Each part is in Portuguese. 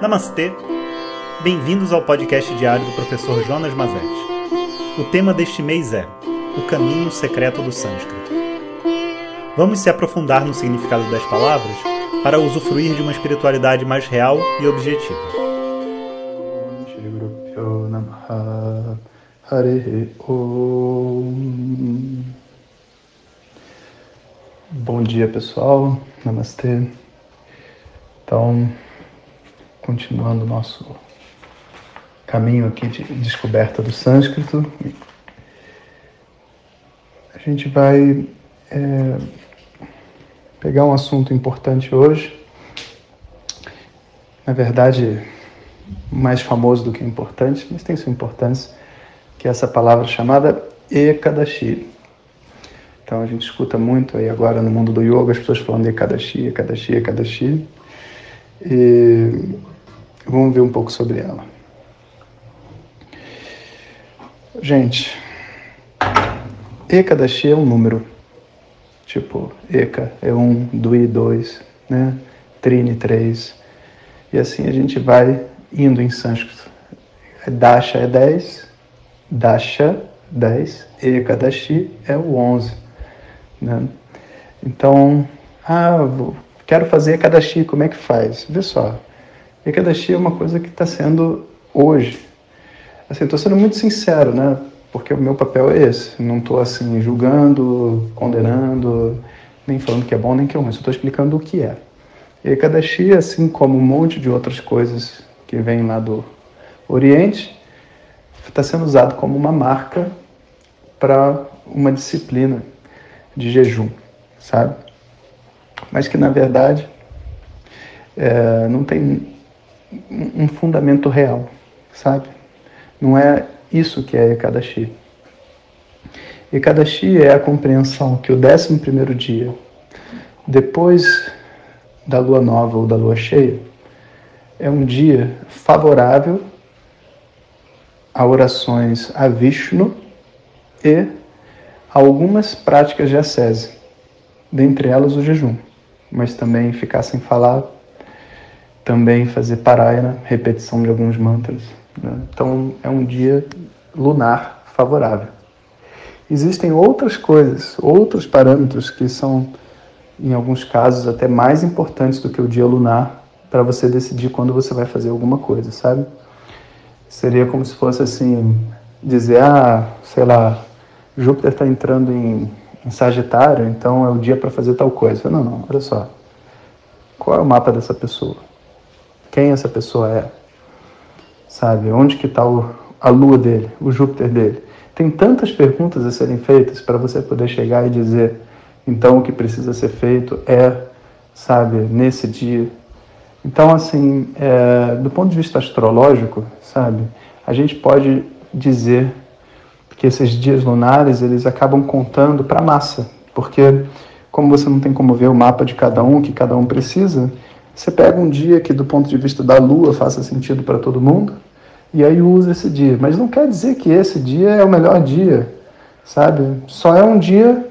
Namastê! Bem-vindos ao podcast diário do professor Jonas Mazetti. O tema deste mês é O Caminho Secreto do Sânscrito. Vamos se aprofundar no significado das palavras para usufruir de uma espiritualidade mais real e objetiva. Bom dia pessoal, namastê. Então, continuando o nosso caminho aqui de descoberta do sânscrito, a gente vai é, pegar um assunto importante hoje. Na verdade, mais famoso do que importante, mas tem sua importância, que é essa palavra chamada Ekadashi. Então a gente escuta muito aí agora no mundo do yoga as pessoas falando Ekadashi, Ekadashi, Ekadashi. E Vamos ver um pouco sobre ela. Gente, Ekadashi é um número. Tipo, Eka é um, Dui dois, né? Trini três. E assim a gente vai indo em sânscrito. Dasha é dez, Dasha dez, Ekadashi é o onze, né? Então, ah, quero fazer Ekadashi, como é que faz? Vê só, Ekadashi é uma coisa que está sendo hoje. Assim, estou sendo muito sincero, né? Porque o meu papel é esse. Não estou assim julgando, condenando, nem falando que é bom nem que é ruim. Estou explicando o que é. Ekadashi, assim como um monte de outras coisas que vêm lá do Oriente, está sendo usado como uma marca para uma disciplina de jejum, sabe? Mas que na verdade é, não tem um fundamento real, sabe? Não é isso que é Ekadashi. Ekadashi é a compreensão que o 11 primeiro dia, depois da lua nova ou da lua cheia, é um dia favorável a orações a Vishnu e a algumas práticas de ascese, dentre elas o jejum, mas também ficar sem falar também fazer parayana, repetição de alguns mantras. Né? Então é um dia lunar favorável. Existem outras coisas, outros parâmetros que são, em alguns casos, até mais importantes do que o dia lunar para você decidir quando você vai fazer alguma coisa, sabe? Seria como se fosse assim, dizer, ah, sei lá, Júpiter está entrando em, em Sagitário, então é o dia para fazer tal coisa. Não, não, olha só. Qual é o mapa dessa pessoa? Quem essa pessoa é, sabe? Onde que está a lua dele, o Júpiter dele? Tem tantas perguntas a serem feitas para você poder chegar e dizer, então o que precisa ser feito é, sabe, nesse dia. Então, assim, é, do ponto de vista astrológico, sabe, a gente pode dizer que esses dias lunares eles acabam contando para a massa, porque como você não tem como ver o mapa de cada um, que cada um precisa, você pega um dia que, do ponto de vista da Lua, faça sentido para todo mundo, e aí usa esse dia. Mas não quer dizer que esse dia é o melhor dia, sabe? Só é um dia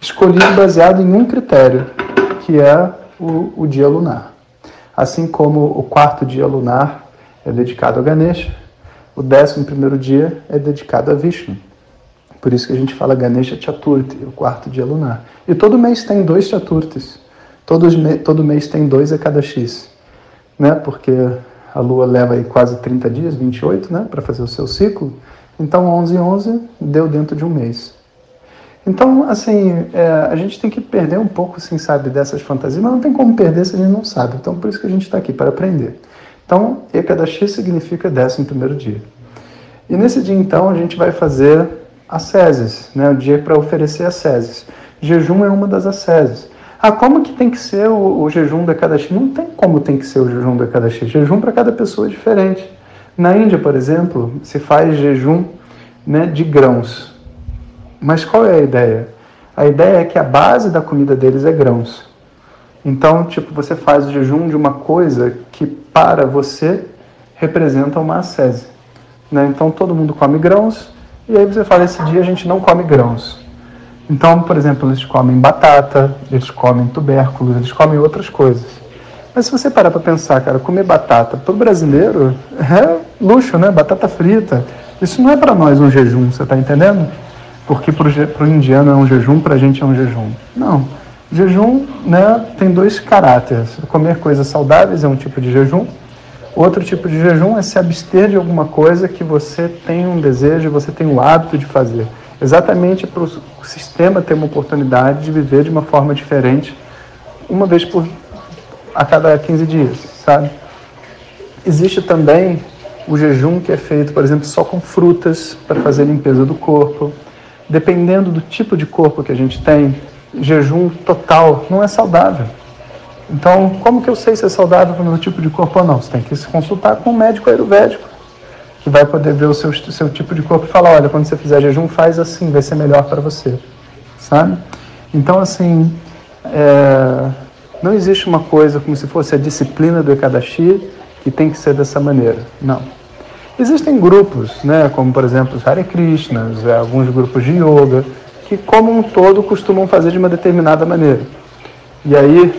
escolhido baseado em um critério, que é o, o dia lunar. Assim como o quarto dia lunar é dedicado a Ganesha, o décimo primeiro dia é dedicado a Vishnu. Por isso que a gente fala Ganesha Chaturthi, o quarto dia lunar. E todo mês tem dois Chaturthis. Todos, todo mês tem dois a cada X, né? Porque a Lua leva aí quase 30 dias, 28, né? Para fazer o seu ciclo. Então, 11 e 11 deu dentro de um mês. Então, assim, é, a gente tem que perder um pouco, assim, sabe, dessas fantasias, mas não tem como perder se a gente não sabe. Então, por isso que a gente está aqui, para aprender. Então, Ekadashi significa décimo primeiro dia. E nesse dia, então, a gente vai fazer asceses, né? O dia para oferecer asceses. Jejum é uma das asceses. Ah, como que tem que ser o, o jejum da cada X? Não tem como tem que ser o jejum da cada X. Jejum para cada pessoa é diferente. Na Índia, por exemplo, se faz jejum né, de grãos. Mas qual é a ideia? A ideia é que a base da comida deles é grãos. Então, tipo, você faz o jejum de uma coisa que para você representa uma ascese. Né? Então, todo mundo come grãos e aí você fala: esse dia a gente não come grãos. Então, por exemplo, eles comem batata, eles comem tubérculos, eles comem outras coisas. Mas se você parar para pensar, cara, comer batata para o brasileiro é luxo, né? Batata frita. Isso não é para nós um jejum, você está entendendo? Porque para o indiano é um jejum, para a gente é um jejum. Não. Jejum né, tem dois caráteres. Comer coisas saudáveis é um tipo de jejum. Outro tipo de jejum é se abster de alguma coisa que você tem um desejo, você tem o hábito de fazer. Exatamente para sistema ter uma oportunidade de viver de uma forma diferente, uma vez por a cada 15 dias, sabe? Existe também o jejum que é feito, por exemplo, só com frutas para fazer limpeza do corpo. Dependendo do tipo de corpo que a gente tem, jejum total não é saudável. Então, como que eu sei se é saudável para o meu tipo de corpo ou não? Você tem que se consultar com um médico ayurvédico, que vai poder ver o seu, seu tipo de corpo e falar, olha, quando você fizer jejum, faz assim, vai ser melhor para você, sabe? Então, assim, é, não existe uma coisa como se fosse a disciplina do Ekadashi que tem que ser dessa maneira. Não. Existem grupos, né, como por exemplo os Hare Krishnas, é, alguns grupos de yoga, que como um todo costumam fazer de uma determinada maneira. E aí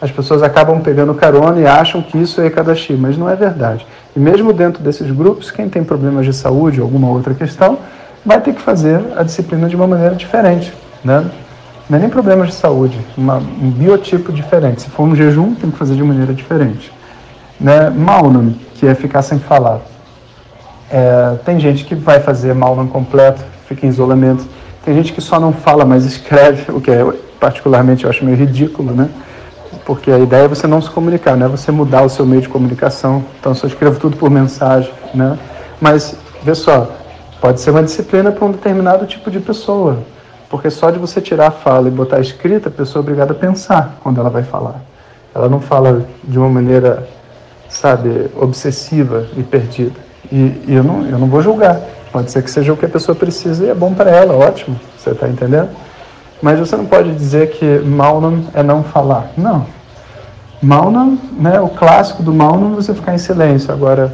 as pessoas acabam pegando carona e acham que isso é Ekadashi, mas não é verdade. E mesmo dentro desses grupos, quem tem problemas de saúde ou alguma outra questão, vai ter que fazer a disciplina de uma maneira diferente. Né? Não é nem problemas de saúde, uma, um biotipo diferente. Se for um jejum, tem que fazer de maneira diferente. Né? Maunam, que é ficar sem falar. É, tem gente que vai fazer Maunam completo, fica em isolamento. Tem gente que só não fala, mas escreve, o que é, particularmente eu acho meio ridículo, né? Porque a ideia é você não se comunicar, não é você mudar o seu meio de comunicação. Então, se eu escrevo tudo por mensagem, né? Mas, vê só, pode ser uma disciplina para um determinado tipo de pessoa. Porque só de você tirar a fala e botar a escrita, a pessoa é obrigada a pensar quando ela vai falar. Ela não fala de uma maneira, sabe, obsessiva e perdida. E, e eu, não, eu não vou julgar. Pode ser que seja o que a pessoa precisa e é bom para ela, ótimo. Você está entendendo? Mas você não pode dizer que Maunam é não falar. Não. Maunam, né, o clássico do Maunam é você ficar em silêncio. Agora,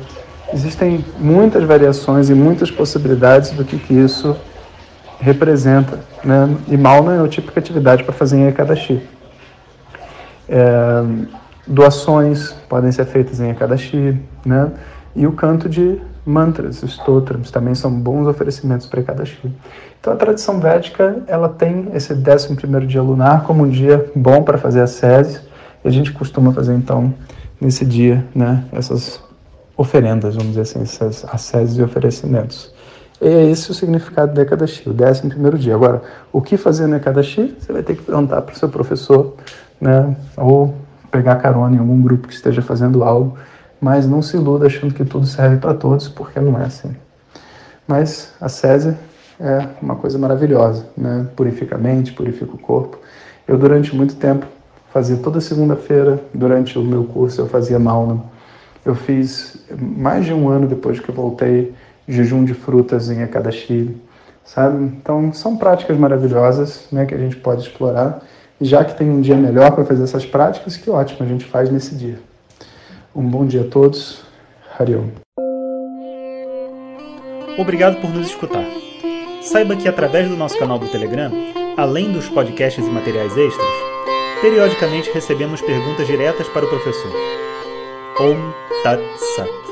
existem muitas variações e muitas possibilidades do que, que isso representa. Né? E Mauna é a típica atividade para fazer em Ekadashi. É, doações podem ser feitas em Ekadashi, né? E o canto de mantras, stotrams, também são bons oferecimentos para Ekadashi. Então a tradição védica, ela tem esse 11 primeiro dia lunar como um dia bom para fazer as sezes, e a gente costuma fazer então nesse dia, né, essas oferendas, vamos dizer assim, essas asceses e oferecimentos. E é esse o significado do Ekadashi, o décimo primeiro dia. Agora, o que fazer no Ekadashi? Você vai ter que perguntar para o seu professor, né? ou pegar carona em algum grupo que esteja fazendo algo, mas não se iluda achando que tudo serve para todos, porque não é assim. Mas a César é uma coisa maravilhosa, né? purifica a mente, purifica o corpo. Eu, durante muito tempo, fazia toda segunda-feira, durante o meu curso, eu fazia Mauna. Eu fiz mais de um ano depois que eu voltei jejum de frutas em Ekadashi, sabe? Então, são práticas maravilhosas né, que a gente pode explorar. E já que tem um dia melhor para fazer essas práticas, que ótimo, a gente faz nesse dia. Um bom dia a todos. Hariom. Obrigado por nos escutar. Saiba que através do nosso canal do Telegram, além dos podcasts e materiais extras, periodicamente recebemos perguntas diretas para o professor. Om Tat Sat.